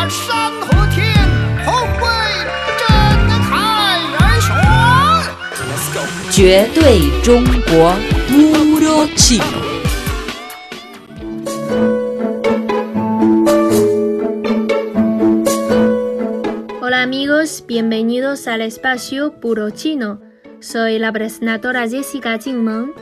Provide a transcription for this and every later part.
把山和天同为真开而选。绝对中国 Puro Chino。 Hola amigos, bienvenidos al espacio Puro Chino. Soy la presentadora Jessica Jingmeng.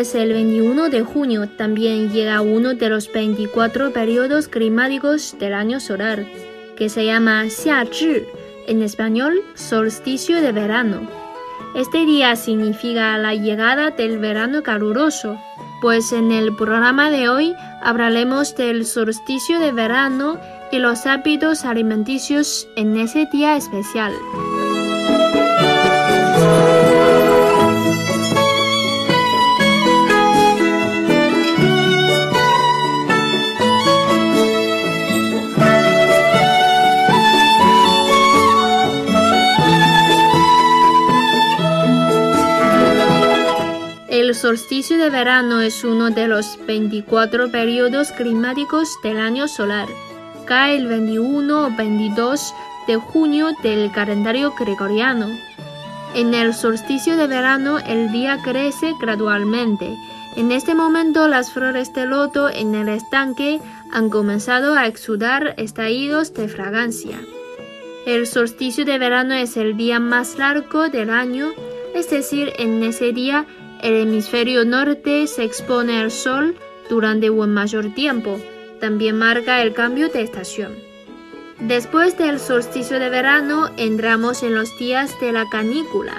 Es el 21 de junio, también llega uno de los 24 periodos climáticos del año solar, que se llama Xiazhi, en español solsticio de verano. Este día significa la llegada del verano caluroso, pues en el programa de hoy hablaremos del solsticio de verano y los hábitos alimenticios en ese día especial. Solsticio de verano es uno de los 24 periodos climáticos del año solar. Cae el 21 o 22 de junio del calendario gregoriano. En el solsticio de verano el día crece gradualmente. En este momento las flores de loto en el estanque han comenzado a exudar estallidos de fragancia. El solsticio de verano es el día más largo del año, es decir, en ese día el hemisferio norte se expone al sol durante un mayor tiempo. También marca el cambio de estación. Después del solsticio de verano entramos en los días de la canícula.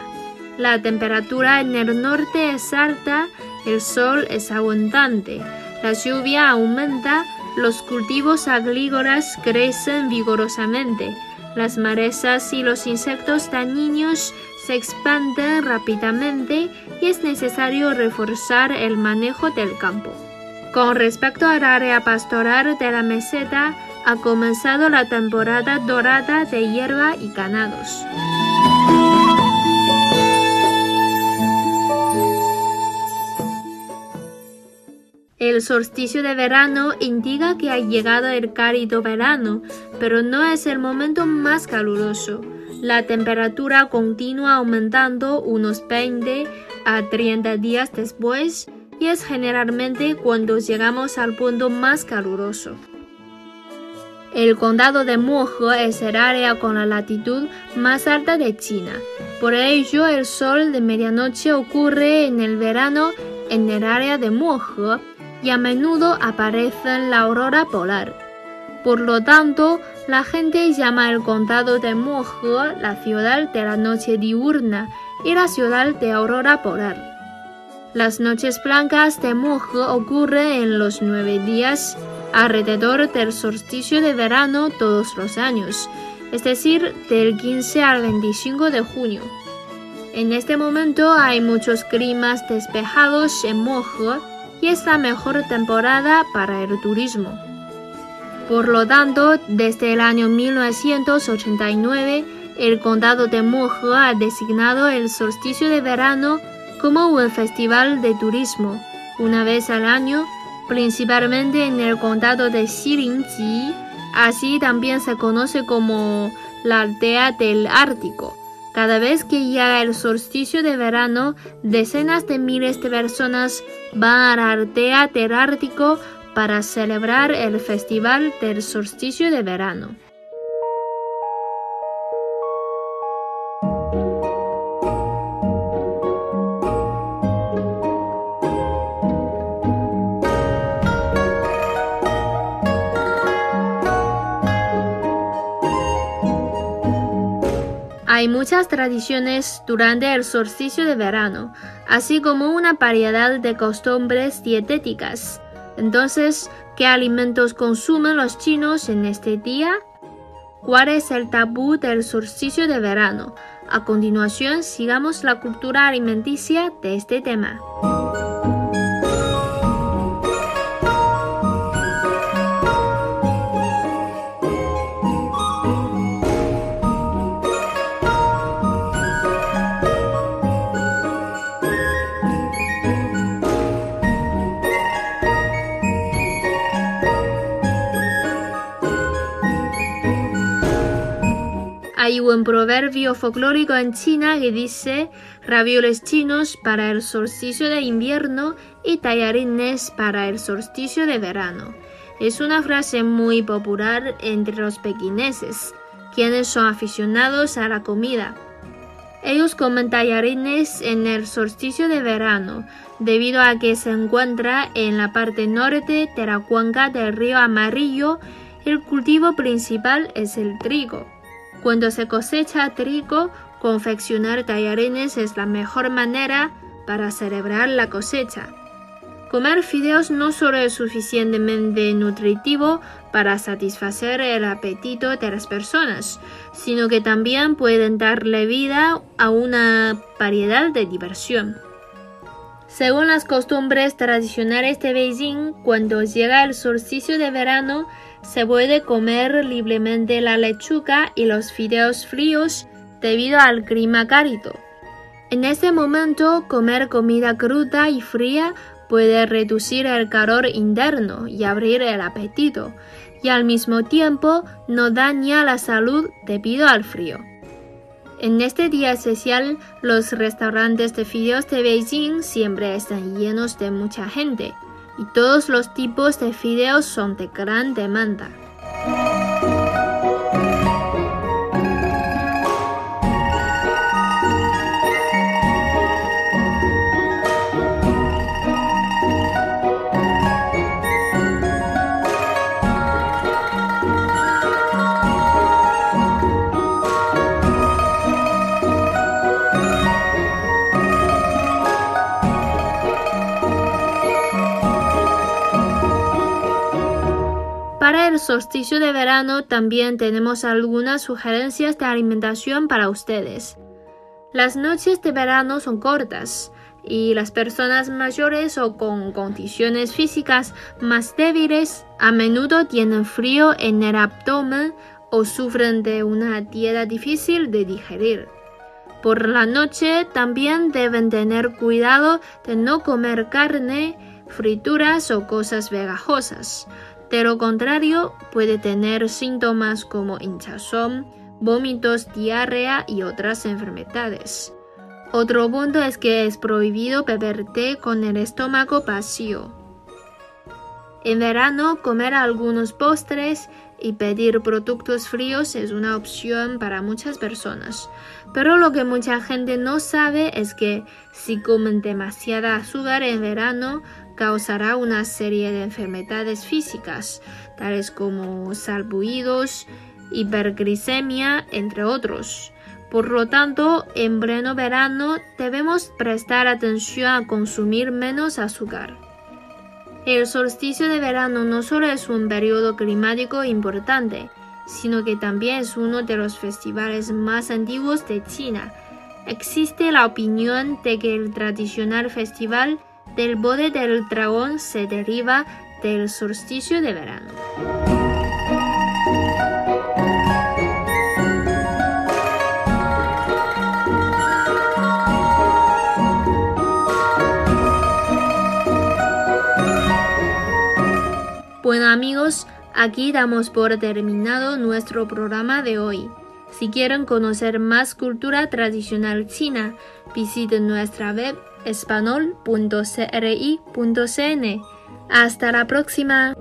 La temperatura en el norte es alta, el sol es abundante, la lluvia aumenta, los cultivos agrícolas crecen vigorosamente, las malezas y los insectos dañinos se expanden rápidamente y es necesario reforzar el manejo del campo. Con respecto al área pastoral de la meseta, ha comenzado la temporada dorada de hierba y ganados. El solsticio de verano indica que ha llegado el cálido verano, pero no es el momento más caluroso. La temperatura continúa aumentando unos 20 a 30 días después y es generalmente cuando llegamos al punto más caluroso. El condado de Mohe es el área con la latitud más alta de China. Por ello, el sol de medianoche ocurre en el verano en el área de Mohe y a menudo aparece la aurora polar. Por lo tanto, la gente llama el condado de Mohe la ciudad de la noche diurna y la ciudad de aurora polar. Las noches blancas de Mohe ocurren en los nueve días alrededor del solsticio de verano todos los años, es decir, del 15 al 25 de junio. En este momento hay muchos climas despejados en Mohe y es la mejor temporada para el turismo. Por lo tanto, desde el año 1989, el condado de Mohe ha designado el solsticio de verano como un festival de turismo, una vez al año, principalmente en el condado de Xilinji, así también se conoce como la aldea del Ártico. Cada vez que llega el solsticio de verano, decenas de miles de personas van a la aldea del Ártico para celebrar el festival del solsticio de verano. Hay muchas tradiciones durante el solsticio de verano, así como una variedad de costumbres dietéticas. Entonces, ¿qué alimentos consumen los chinos en este día? ¿Cuál es el tabú del solsticio de verano? A continuación, sigamos la cultura alimenticia de este tema. Hay un proverbio folclórico en China que dice ravioles chinos para el solsticio de invierno y tallarines para el solsticio de verano. Es una frase muy popular entre los pequineses, quienes son aficionados a la comida. Ellos comen tallarines en el solsticio de verano, debido a que se encuentra en la parte norte de la cuenca del río Amarillo. El cultivo principal es el trigo. Cuando se cosecha trigo, confeccionar tallarines es la mejor manera para celebrar la cosecha. Comer fideos no solo es suficientemente nutritivo para satisfacer el apetito de las personas, sino que también pueden darle vida a una variedad de diversión. Según las costumbres tradicionales de Beijing, cuando llega el solsticio de verano, se puede comer libremente la lechuga y los fideos fríos debido al clima cálido. En ese momento, comer comida cruda y fría puede reducir el calor interno y abrir el apetito, y al mismo tiempo no daña la salud debido al frío. En este día especial, los restaurantes de fideos de Beijing siempre están llenos de mucha gente, y todos los tipos de fideos son de gran demanda. Solsticio de verano también tenemos algunas sugerencias de alimentación para ustedes. Las noches de verano son cortas y las personas mayores o con condiciones físicas más débiles a menudo tienen frío en el abdomen o sufren de una dieta difícil de digerir. Por la noche también deben tener cuidado de no comer carne, frituras o cosas vegajosas de lo contrario, puede tener síntomas como hinchazón, vómitos, diarrea y otras enfermedades. Otro punto es que es prohibido beber té con el estómago vacío. En verano, comer algunos postres y pedir productos fríos es una opción para muchas personas. Pero lo que mucha gente no sabe es que si comen demasiada azúcar en verano, causará una serie de enfermedades físicas, tales como salbuidos, hiperglicemia, entre otros. Por lo tanto, en pleno verano debemos prestar atención a consumir menos azúcar. El solsticio de verano no solo es un periodo climático importante, sino que también es uno de los festivales más antiguos de China. Existe la opinión de que el tradicional festival del bode del dragón se deriva del solsticio de verano. Bueno amigos, aquí damos por terminado nuestro programa de hoy. Si quieren conocer más cultura tradicional china, visiten nuestra web espanol.cri.cn. Hasta la próxima.